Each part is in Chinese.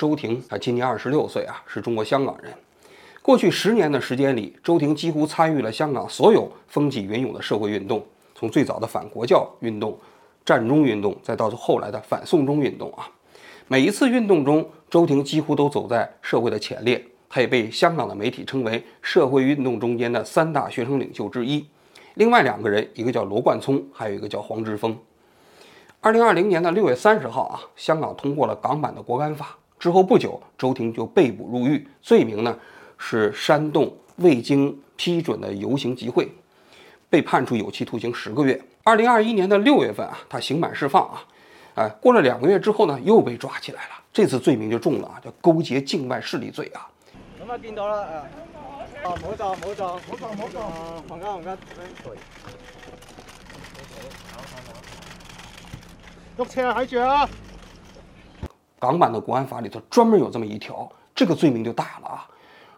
周庭他今年二十六岁啊，是中国香港人。过去十年的时间里，周庭几乎参与了香港所有风起云涌的社会运动，从最早的反国教运动、战中运动，再到后来的反送中运动啊。每一次运动中，周庭几乎都走在社会的前列。他也被香港的媒体称为社会运动中间的三大学生领袖之一。另外两个人，一个叫罗冠聪，还有一个叫黄之锋。二零二零年的六月三十号啊，香港通过了港版的国安法之后不久，周庭就被捕入狱，罪名呢是煽动未经批准的游行集会，被判处有期徒刑十个月。二零二一年的六月份啊，他刑满释放啊，哎，过了两个月之后呢，又被抓起来了，这次罪名就重了啊，叫勾结境外势力罪啊。咁啊，見到啦，誒，哦，唔好撞，唔好撞，唔好撞，唔好撞，黃家，黃家，喐車啊，睇住啊！港版的国安法里头专门有这么一条，这个罪名就大了啊！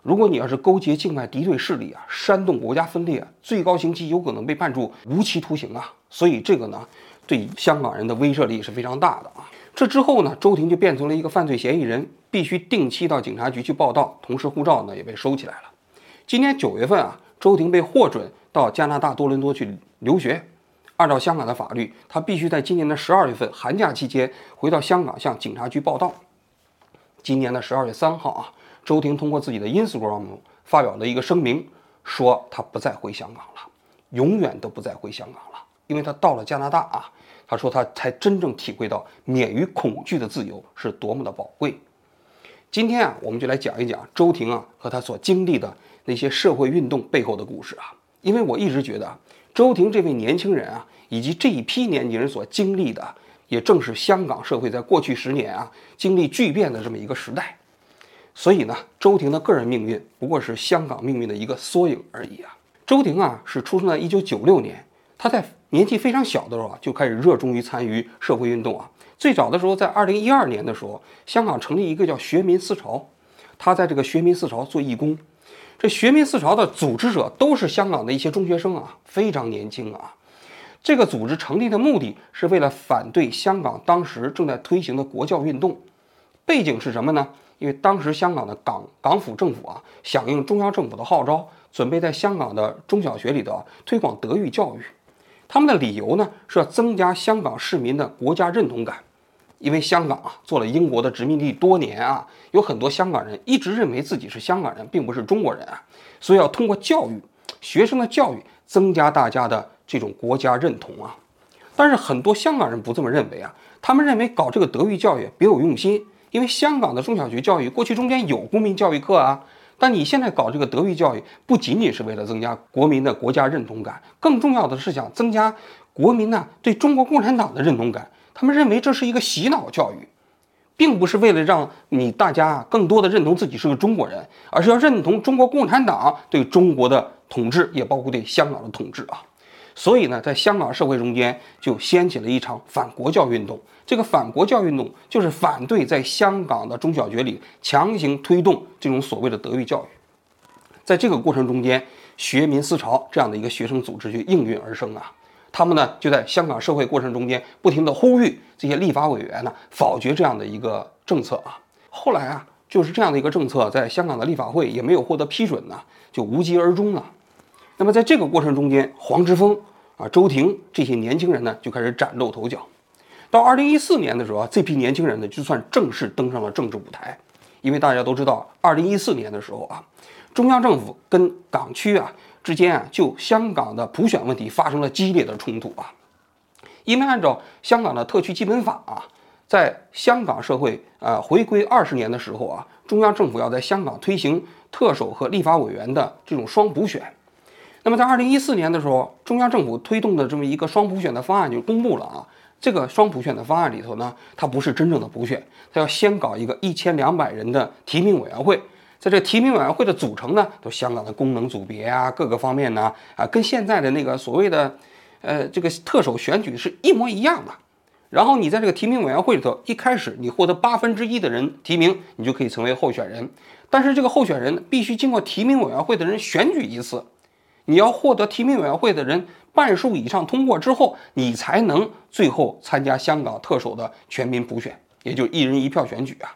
如果你要是勾结境外敌对势力啊，煽动国家分裂，最高刑期有可能被判处无期徒刑啊！所以这个呢，对香港人的威慑力是非常大的啊！这之后呢，周庭就变成了一个犯罪嫌疑人，必须定期到警察局去报到，同时护照呢也被收起来了。今年九月份啊，周庭被获准到加拿大多伦多去留学。按照香港的法律，他必须在今年的十二月份寒假期间回到香港向警察局报到。今年的十二月三号啊，周婷通过自己的 Instagram 发表了一个声明，说他不再回香港了，永远都不再回香港了，因为他到了加拿大啊。他说：“他才真正体会到免于恐惧的自由是多么的宝贵。”今天啊，我们就来讲一讲周婷啊和他所经历的那些社会运动背后的故事啊。因为我一直觉得，周庭这位年轻人啊，以及这一批年轻人所经历的，也正是香港社会在过去十年啊经历巨变的这么一个时代。所以呢，周庭的个人命运不过是香港命运的一个缩影而已啊。周庭啊是出生在一九九六年，他在。年纪非常小的时候啊，就开始热衷于参与社会运动啊。最早的时候，在二零一二年的时候，香港成立一个叫学民思潮，他在这个学民思潮做义工。这学民思潮的组织者都是香港的一些中学生啊，非常年轻啊。这个组织成立的目的是为了反对香港当时正在推行的国教运动。背景是什么呢？因为当时香港的港港府政府啊，响应中央政府的号召，准备在香港的中小学里头推广德育教育。他们的理由呢，是要增加香港市民的国家认同感，因为香港啊做了英国的殖民地多年啊，有很多香港人一直认为自己是香港人，并不是中国人啊，所以要通过教育学生的教育，增加大家的这种国家认同啊。但是很多香港人不这么认为啊，他们认为搞这个德育教育别有用心，因为香港的中小学教育过去中间有公民教育课啊。但你现在搞这个德育教育，不仅仅是为了增加国民的国家认同感，更重要的是想增加国民呢对中国共产党的认同感。他们认为这是一个洗脑教育，并不是为了让你大家更多的认同自己是个中国人，而是要认同中国共产党对中国的统治，也包括对香港的统治啊。所以呢，在香港社会中间就掀起了一场反国教运动。这个反国教运动就是反对在香港的中小学里强行推动这种所谓的德育教育。在这个过程中间，学民思潮这样的一个学生组织就应运而生啊。他们呢就在香港社会过程中间不停地呼吁这些立法委员呢否决这样的一个政策啊。后来啊，就是这样的一个政策在香港的立法会也没有获得批准呢，就无疾而终了。那么在这个过程中间，黄之锋啊、周庭这些年轻人呢就开始崭露头角。到二零一四年的时候啊，这批年轻人呢就算正式登上了政治舞台，因为大家都知道，二零一四年的时候啊，中央政府跟港区啊之间啊就香港的普选问题发生了激烈的冲突啊。因为按照香港的特区基本法啊，在香港社会啊回归二十年的时候啊，中央政府要在香港推行特首和立法委员的这种双普选。那么在二零一四年的时候，中央政府推动的这么一个双普选的方案就公布了啊。这个双普选的方案里头呢，它不是真正的普选，它要先搞一个一千两百人的提名委员会，在这提名委员会的组成呢，都香港的功能组别啊，各个方面呢，啊，跟现在的那个所谓的，呃，这个特首选举是一模一样的。然后你在这个提名委员会里头，一开始你获得八分之一的人提名，你就可以成为候选人，但是这个候选人必须经过提名委员会的人选举一次。你要获得提名委员会的人半数以上通过之后，你才能最后参加香港特首的全民普选，也就一人一票选举啊。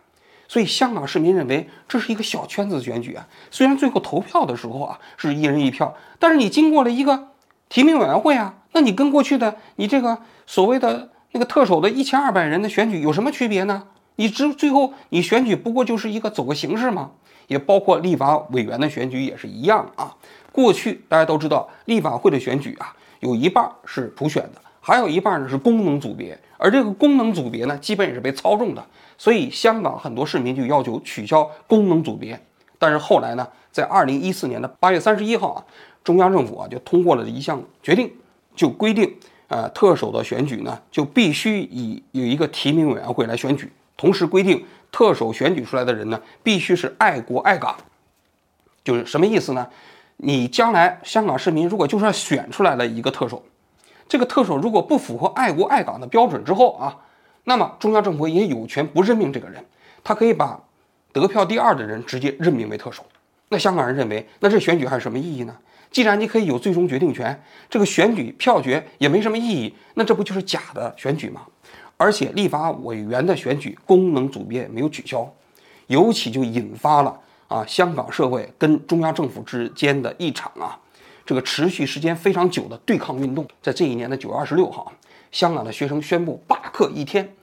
所以香港市民认为这是一个小圈子选举啊。虽然最后投票的时候啊是一人一票，但是你经过了一个提名委员会啊，那你跟过去的你这个所谓的那个特首的一千二百人的选举有什么区别呢？你只最后你选举不过就是一个走个形式吗？也包括立法委员的选举也是一样啊。过去大家都知道，立法会的选举啊，有一半是普选的，还有一半呢是功能组别，而这个功能组别呢，基本也是被操纵的。所以香港很多市民就要求取消功能组别。但是后来呢，在二零一四年的八月三十一号啊，中央政府啊就通过了一项决定，就规定，呃，特首的选举呢就必须以有一个提名委员会来选举，同时规定特首选举出来的人呢必须是爱国爱港。就是什么意思呢？你将来香港市民如果就算选出来了一个特首，这个特首如果不符合爱国爱港的标准之后啊，那么中央政府也有权不任命这个人，他可以把。得票第二的人直接任命为特首，那香港人认为，那这选举还有什么意义呢？既然你可以有最终决定权，这个选举票决也没什么意义，那这不就是假的选举吗？而且立法委员的选举功能组别没有取消，尤其就引发了啊香港社会跟中央政府之间的一场啊这个持续时间非常久的对抗运动。在这一年的九月二十六号，香港的学生宣布罢课一天。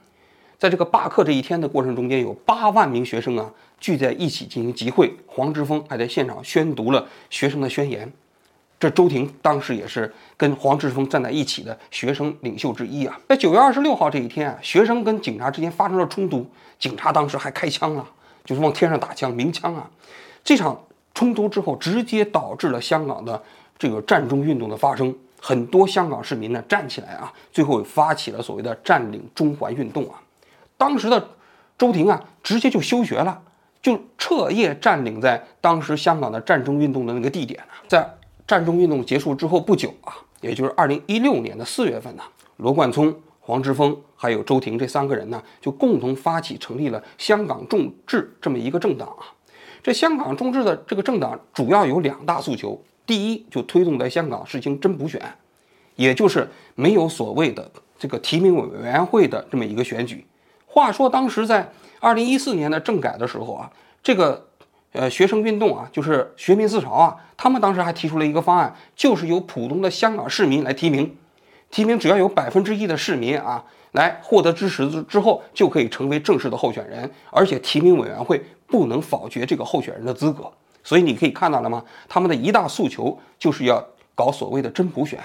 在这个罢课这一天的过程中间，有八万名学生啊聚在一起进行集会，黄之锋还在现场宣读了学生的宣言。这周庭当时也是跟黄之锋站在一起的学生领袖之一啊。在九月二十六号这一天啊，学生跟警察之间发生了冲突，警察当时还开枪了，就是往天上打枪，鸣枪啊。这场冲突之后，直接导致了香港的这个占中运动的发生，很多香港市民呢站起来啊，最后发起了所谓的占领中环运动啊。当时的周庭啊，直接就休学了，就彻夜占领在当时香港的战争运动的那个地点。在战争运动结束之后不久啊，也就是二零一六年的四月份呢，罗冠聪、黄之锋还有周庭这三个人呢，就共同发起成立了香港众志这么一个政党啊。这香港众志的这个政党主要有两大诉求：第一，就推动在香港实行真补选，也就是没有所谓的这个提名委员会的这么一个选举。话说，当时在二零一四年的政改的时候啊，这个呃学生运动啊，就是学民思潮啊，他们当时还提出了一个方案，就是由普通的香港市民来提名，提名只要有百分之一的市民啊来获得支持之之后，就可以成为正式的候选人，而且提名委员会不能否决这个候选人的资格。所以你可以看到了吗？他们的一大诉求就是要搞所谓的真普选。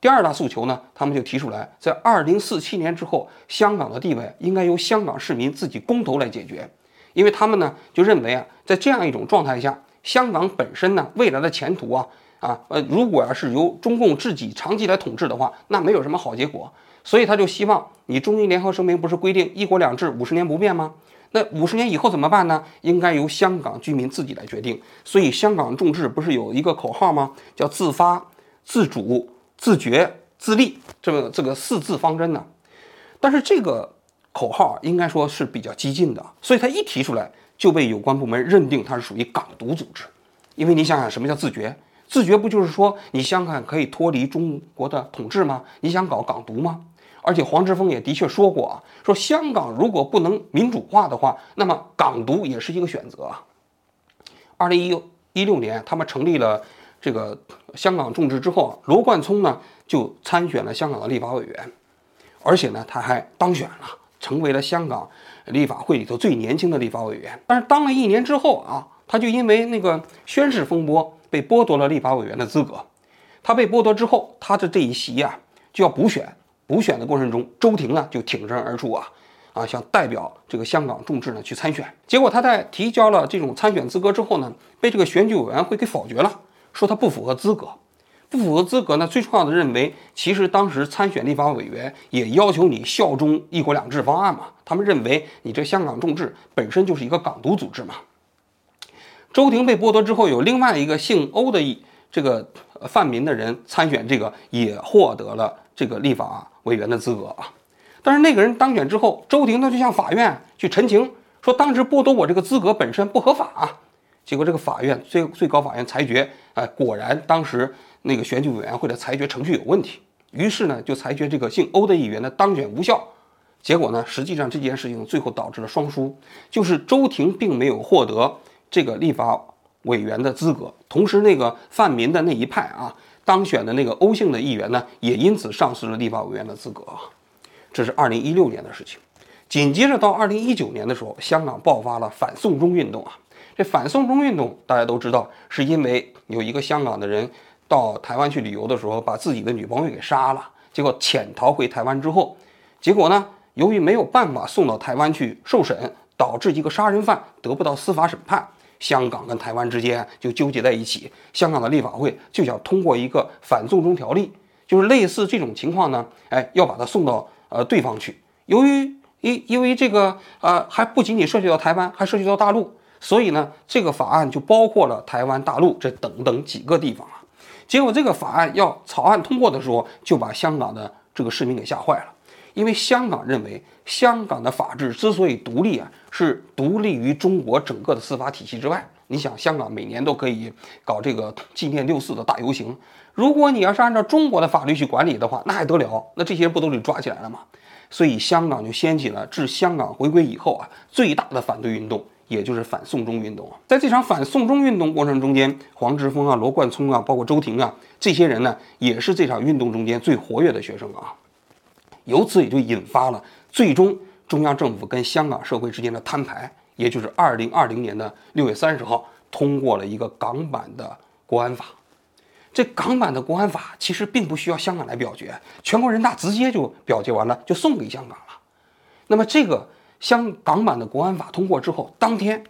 第二大诉求呢，他们就提出来，在二零四七年之后，香港的地位应该由香港市民自己公投来解决，因为他们呢就认为啊，在这样一种状态下，香港本身呢未来的前途啊啊呃，如果要是由中共自己长期来统治的话，那没有什么好结果，所以他就希望你中英联合声明不是规定一国两制五十年不变吗？那五十年以后怎么办呢？应该由香港居民自己来决定。所以香港众志不是有一个口号吗？叫自发、自主。自觉自立，这个这个四字方针呢？但是这个口号应该说是比较激进的，所以他一提出来就被有关部门认定它是属于港独组织。因为你想想，什么叫自觉？自觉不就是说你香港可以脱离中国的统治吗？你想搞港独吗？而且黄之锋也的确说过啊，说香港如果不能民主化的话，那么港独也是一个选择啊。二零一一六年，他们成立了。这个香港众志之后，罗冠聪呢就参选了香港的立法委员，而且呢他还当选了，成为了香港立法会里头最年轻的立法委员。但是当了一年之后啊，他就因为那个宣誓风波被剥夺了立法委员的资格。他被剥夺之后，他的这一席啊就要补选。补选的过程中，周庭呢就挺身而出啊啊，想代表这个香港众志呢去参选。结果他在提交了这种参选资格之后呢，被这个选举委员会给否决了。说他不符合资格，不符合资格呢？最重要的认为，其实当时参选立法委员也要求你效忠“一国两制”方案嘛。他们认为你这香港众志本身就是一个港独组织嘛。周庭被剥夺之后，有另外一个姓欧的一这个泛民的人参选，这个也获得了这个立法委员的资格啊。但是那个人当选之后，周庭呢就向法院去陈情，说当时剥夺我这个资格本身不合法啊。结果这个法院最最高法院裁决，哎，果然当时那个选举委员会的裁决程序有问题，于是呢就裁决这个姓欧的议员的当选无效，结果呢，实际上这件事情最后导致了双输，就是周庭并没有获得这个立法委员的资格，同时那个泛民的那一派啊，当选的那个欧姓的议员呢，也因此丧失了立法委员的资格啊。这是二零一六年的事情。紧接着到二零一九年的时候，香港爆发了反送中运动啊。这反送中运动大家都知道，是因为有一个香港的人到台湾去旅游的时候，把自己的女朋友给杀了，结果潜逃回台湾之后，结果呢，由于没有办法送到台湾去受审，导致一个杀人犯得不到司法审判，香港跟台湾之间就纠结在一起。香港的立法会就想通过一个反送中条例，就是类似这种情况呢，哎，要把他送到呃对方去。由于因因为这个呃还不仅仅涉及到台湾，还涉及到大陆。所以呢，这个法案就包括了台湾、大陆这等等几个地方啊。结果这个法案要草案通过的时候，就把香港的这个市民给吓坏了。因为香港认为，香港的法治之所以独立啊，是独立于中国整个的司法体系之外。你想，香港每年都可以搞这个纪念六四的大游行，如果你要是按照中国的法律去管理的话，那还得了？那这些人不都得抓起来了吗？所以香港就掀起了自香港回归以后啊最大的反对运动。也就是反送中运动，在这场反送中运动过程中间，黄之锋啊、罗冠聪啊，包括周庭啊，这些人呢，也是这场运动中间最活跃的学生啊。由此也就引发了最终中央政府跟香港社会之间的摊牌，也就是二零二零年的六月三十号通过了一个港版的国安法。这港版的国安法其实并不需要香港来表决，全国人大直接就表决完了，就送给香港了。那么这个。香港版的国安法通过之后，当天，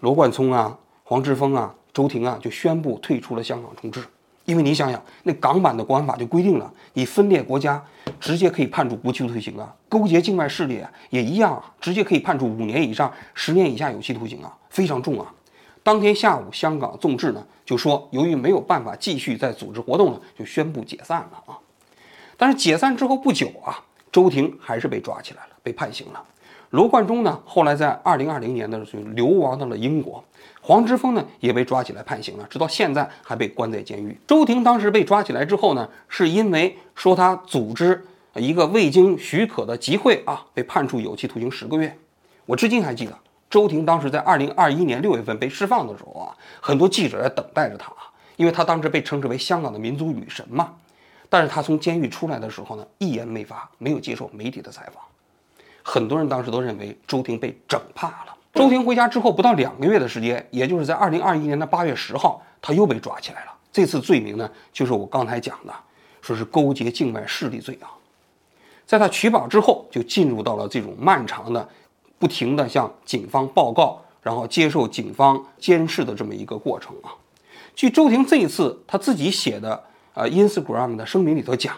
罗冠聪啊、黄之锋啊、周庭啊就宣布退出了香港重置。因为你想想，那港版的国安法就规定了，你分裂国家，直接可以判处无期徒刑啊；勾结境外势力也一样啊，直接可以判处五年以上十年以下有期徒刑啊，非常重啊。当天下午，香港众志呢就说，由于没有办法继续再组织活动了，就宣布解散了啊。但是解散之后不久啊，周庭还是被抓起来了，被判刑了。罗贯中呢，后来在二零二零年的时候流亡到了英国。黄之锋呢，也被抓起来判刑了，直到现在还被关在监狱。周庭当时被抓起来之后呢，是因为说他组织一个未经许可的集会啊，被判处有期徒刑十个月。我至今还记得，周庭当时在二零二一年六月份被释放的时候啊，很多记者在等待着他啊，因为他当时被称之为香港的民族女神嘛。但是他从监狱出来的时候呢，一言没发，没有接受媒体的采访。很多人当时都认为周婷被整怕了。周婷回家之后不到两个月的时间，也就是在二零二一年的八月十号，他又被抓起来了。这次罪名呢，就是我刚才讲的，说是勾结境外势力罪啊。在他取保之后，就进入到了这种漫长的、不停的向警方报告，然后接受警方监视的这么一个过程啊。据周婷这一次他自己写的呃 Instagram 的声明里头讲，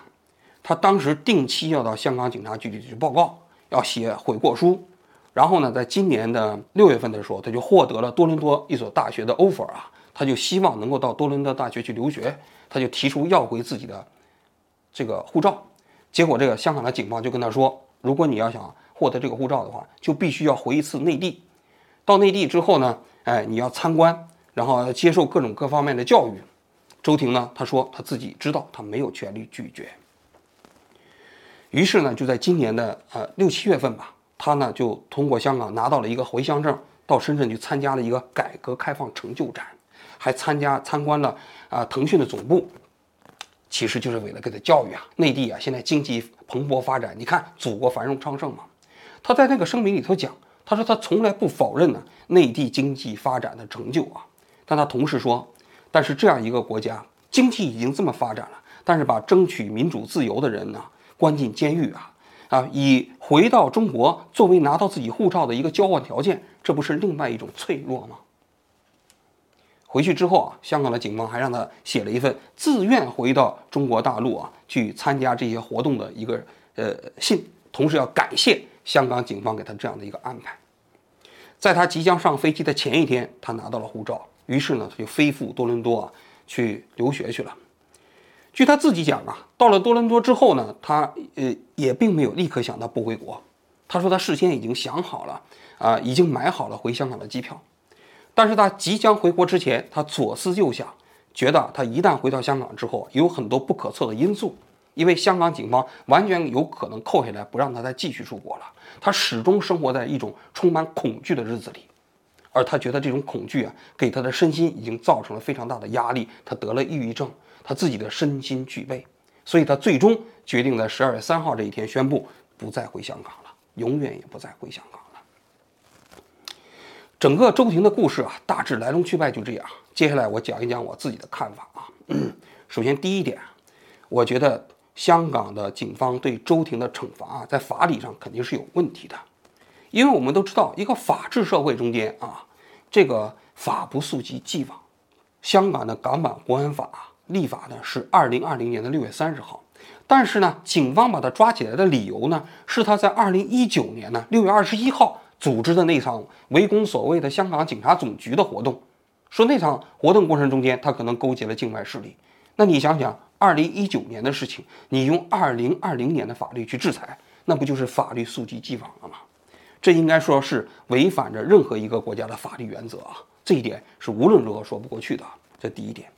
他当时定期要到香港警察局里去报告。要写悔过书，然后呢，在今年的六月份的时候，他就获得了多伦多一所大学的 offer 啊，他就希望能够到多伦多大学去留学，他就提出要回自己的这个护照。结果这个香港的警方就跟他说，如果你要想获得这个护照的话，就必须要回一次内地。到内地之后呢，哎，你要参观，然后接受各种各方面的教育。周庭呢，他说他自己知道，他没有权利拒绝。于是呢，就在今年的呃六七月份吧，他呢就通过香港拿到了一个回乡证，到深圳去参加了一个改革开放成就展，还参加参观了啊腾讯的总部，其实就是为了给他教育啊，内地啊现在经济蓬勃发展，你看祖国繁荣昌盛嘛。他在那个声明里头讲，他说他从来不否认呢内地经济发展的成就啊，但他同时说，但是这样一个国家经济已经这么发展了，但是把争取民主自由的人呢？关进监狱啊，啊，以回到中国作为拿到自己护照的一个交换条件，这不是另外一种脆弱吗？回去之后啊，香港的警方还让他写了一份自愿回到中国大陆啊去参加这些活动的一个呃信，同时要感谢香港警方给他这样的一个安排。在他即将上飞机的前一天，他拿到了护照，于是呢，他就飞赴多伦多啊去留学去了。据他自己讲啊，到了多伦多之后呢，他呃也并没有立刻想到不回国。他说他事先已经想好了啊，已经买好了回香港的机票。但是他即将回国之前，他左思右想，觉得他一旦回到香港之后，有很多不可测的因素。因为香港警方完全有可能扣下来不让他再继续出国了。他始终生活在一种充满恐惧的日子里，而他觉得这种恐惧啊，给他的身心已经造成了非常大的压力。他得了抑郁症，他自己的身心俱备，所以他最终决定在十二月三号这一天宣布不再回香港了，永远也不再回香港了。整个周庭的故事啊，大致来龙去脉就这样。接下来我讲一讲我自己的看法啊。首先第一点，我觉得。香港的警方对周庭的惩罚啊，在法理上肯定是有问题的，因为我们都知道，一个法治社会中间啊，这个法不溯及既往。香港的港版国安法立法呢是二零二零年的六月三十号，但是呢，警方把他抓起来的理由呢，是他在二零一九年呢六月二十一号组织的那场围攻所谓的香港警察总局的活动，说那场活动过程中间他可能勾结了境外势力。那你想想。二零一九年的事情，你用二零二零年的法律去制裁，那不就是法律溯及既往了吗？这应该说是违反着任何一个国家的法律原则啊！这一点是无论如何说不过去的。这第一点。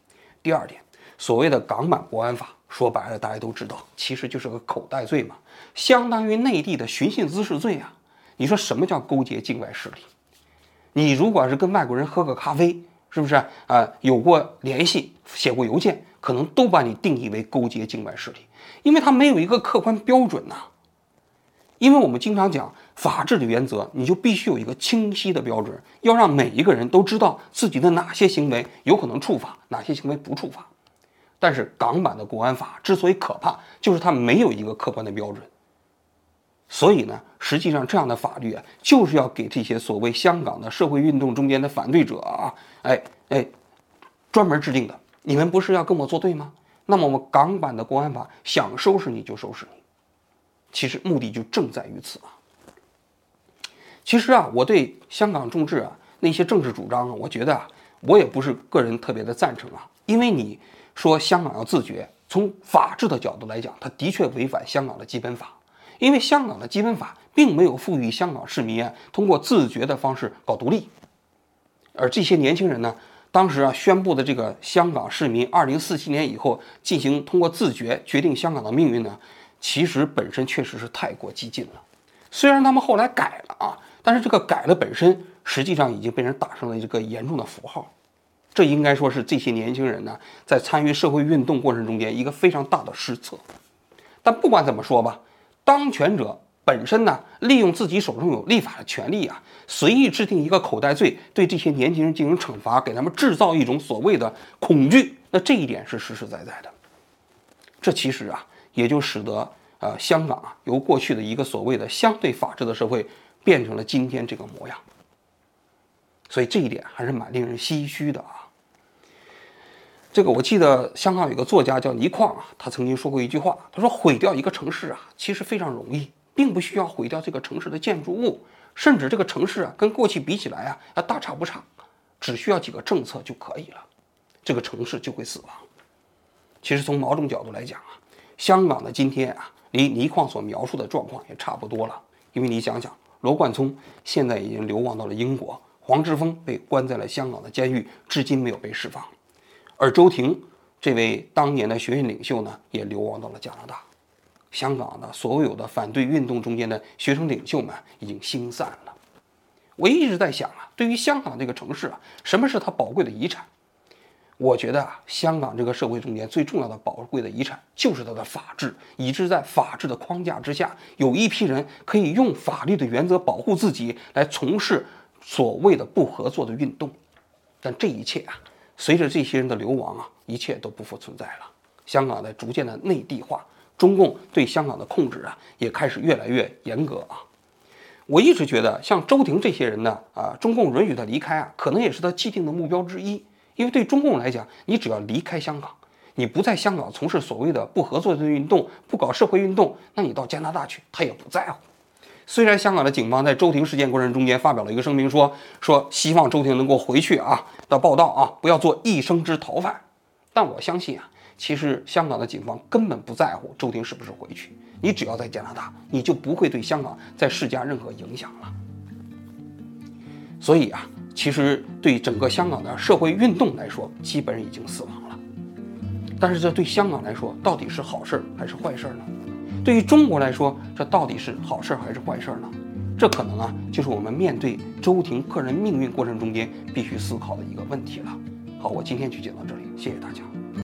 第二点，所谓的港版国安法，说白了大家都知道，其实就是个口袋罪嘛，相当于内地的寻衅滋事罪啊！你说什么叫勾结境外势力？你如果是跟外国人喝个咖啡，是不是啊？有过联系，写过邮件？可能都把你定义为勾结境外势力，因为他没有一个客观标准呐。因为我们经常讲法治的原则，你就必须有一个清晰的标准，要让每一个人都知道自己的哪些行为有可能触法，哪些行为不触法。但是港版的国安法之所以可怕，就是它没有一个客观的标准。所以呢，实际上这样的法律啊，就是要给这些所谓香港的社会运动中间的反对者啊，哎哎，专门制定的。你们不是要跟我作对吗？那么我们港版的国安法想收拾你就收拾你，其实目的就正在于此啊。其实啊，我对香港众志啊那些政治主张啊，我觉得啊，我也不是个人特别的赞成啊。因为你说香港要自觉，从法治的角度来讲，它的确违反香港的基本法。因为香港的基本法并没有赋予香港市民啊通过自觉的方式搞独立，而这些年轻人呢？当时啊，宣布的这个香港市民二零四七年以后进行通过自觉决定香港的命运呢，其实本身确实是太过激进了。虽然他们后来改了啊，但是这个改了本身实际上已经被人打上了一个严重的符号。这应该说是这些年轻人呢在参与社会运动过程中间一个非常大的失策。但不管怎么说吧，当权者。本身呢，利用自己手中有立法的权利啊，随意制定一个口袋罪，对这些年轻人进行惩罚，给他们制造一种所谓的恐惧，那这一点是实实在在的。这其实啊，也就使得呃香港啊，由过去的一个所谓的相对法治的社会，变成了今天这个模样。所以这一点还是蛮令人唏嘘的啊。这个我记得香港有个作家叫倪匡啊，他曾经说过一句话，他说毁掉一个城市啊，其实非常容易。并不需要毁掉这个城市的建筑物，甚至这个城市啊，跟过去比起来啊，啊大差不差，只需要几个政策就可以了，这个城市就会死亡。其实从某种角度来讲啊，香港的今天啊，离倪匡所描述的状况也差不多了。因为你想想，罗冠聪现在已经流亡到了英国，黄之锋被关在了香港的监狱，至今没有被释放，而周庭这位当年的学运领袖呢，也流亡到了加拿大。香港的所有的反对运动中间的学生领袖们已经星散了。我一直在想啊，对于香港这个城市啊，什么是它宝贵的遗产？我觉得啊，香港这个社会中间最重要的宝贵的遗产就是它的法治，以致在法治的框架之下，有一批人可以用法律的原则保护自己，来从事所谓的不合作的运动。但这一切啊，随着这些人的流亡啊，一切都不复存在了。香港在逐渐的内地化。中共对香港的控制啊，也开始越来越严格啊。我一直觉得，像周庭这些人呢，啊，中共允许他离开啊，可能也是他既定的目标之一。因为对中共来讲，你只要离开香港，你不在香港从事所谓的不合作的运动，不搞社会运动，那你到加拿大去，他也不在乎。虽然香港的警方在周庭事件过程中间发表了一个声明，说说希望周庭能够回去啊的报道啊，不要做一生之逃犯，但我相信啊。其实香港的警方根本不在乎周庭是不是回去，你只要在加拿大，你就不会对香港再施加任何影响了。所以啊，其实对整个香港的社会运动来说，基本已经死亡了。但是这对香港来说，到底是好事儿还是坏事儿呢？对于中国来说，这到底是好事儿还是坏事儿呢？这可能啊，就是我们面对周婷个人命运过程中间必须思考的一个问题了。好，我今天就讲到这里，谢谢大家。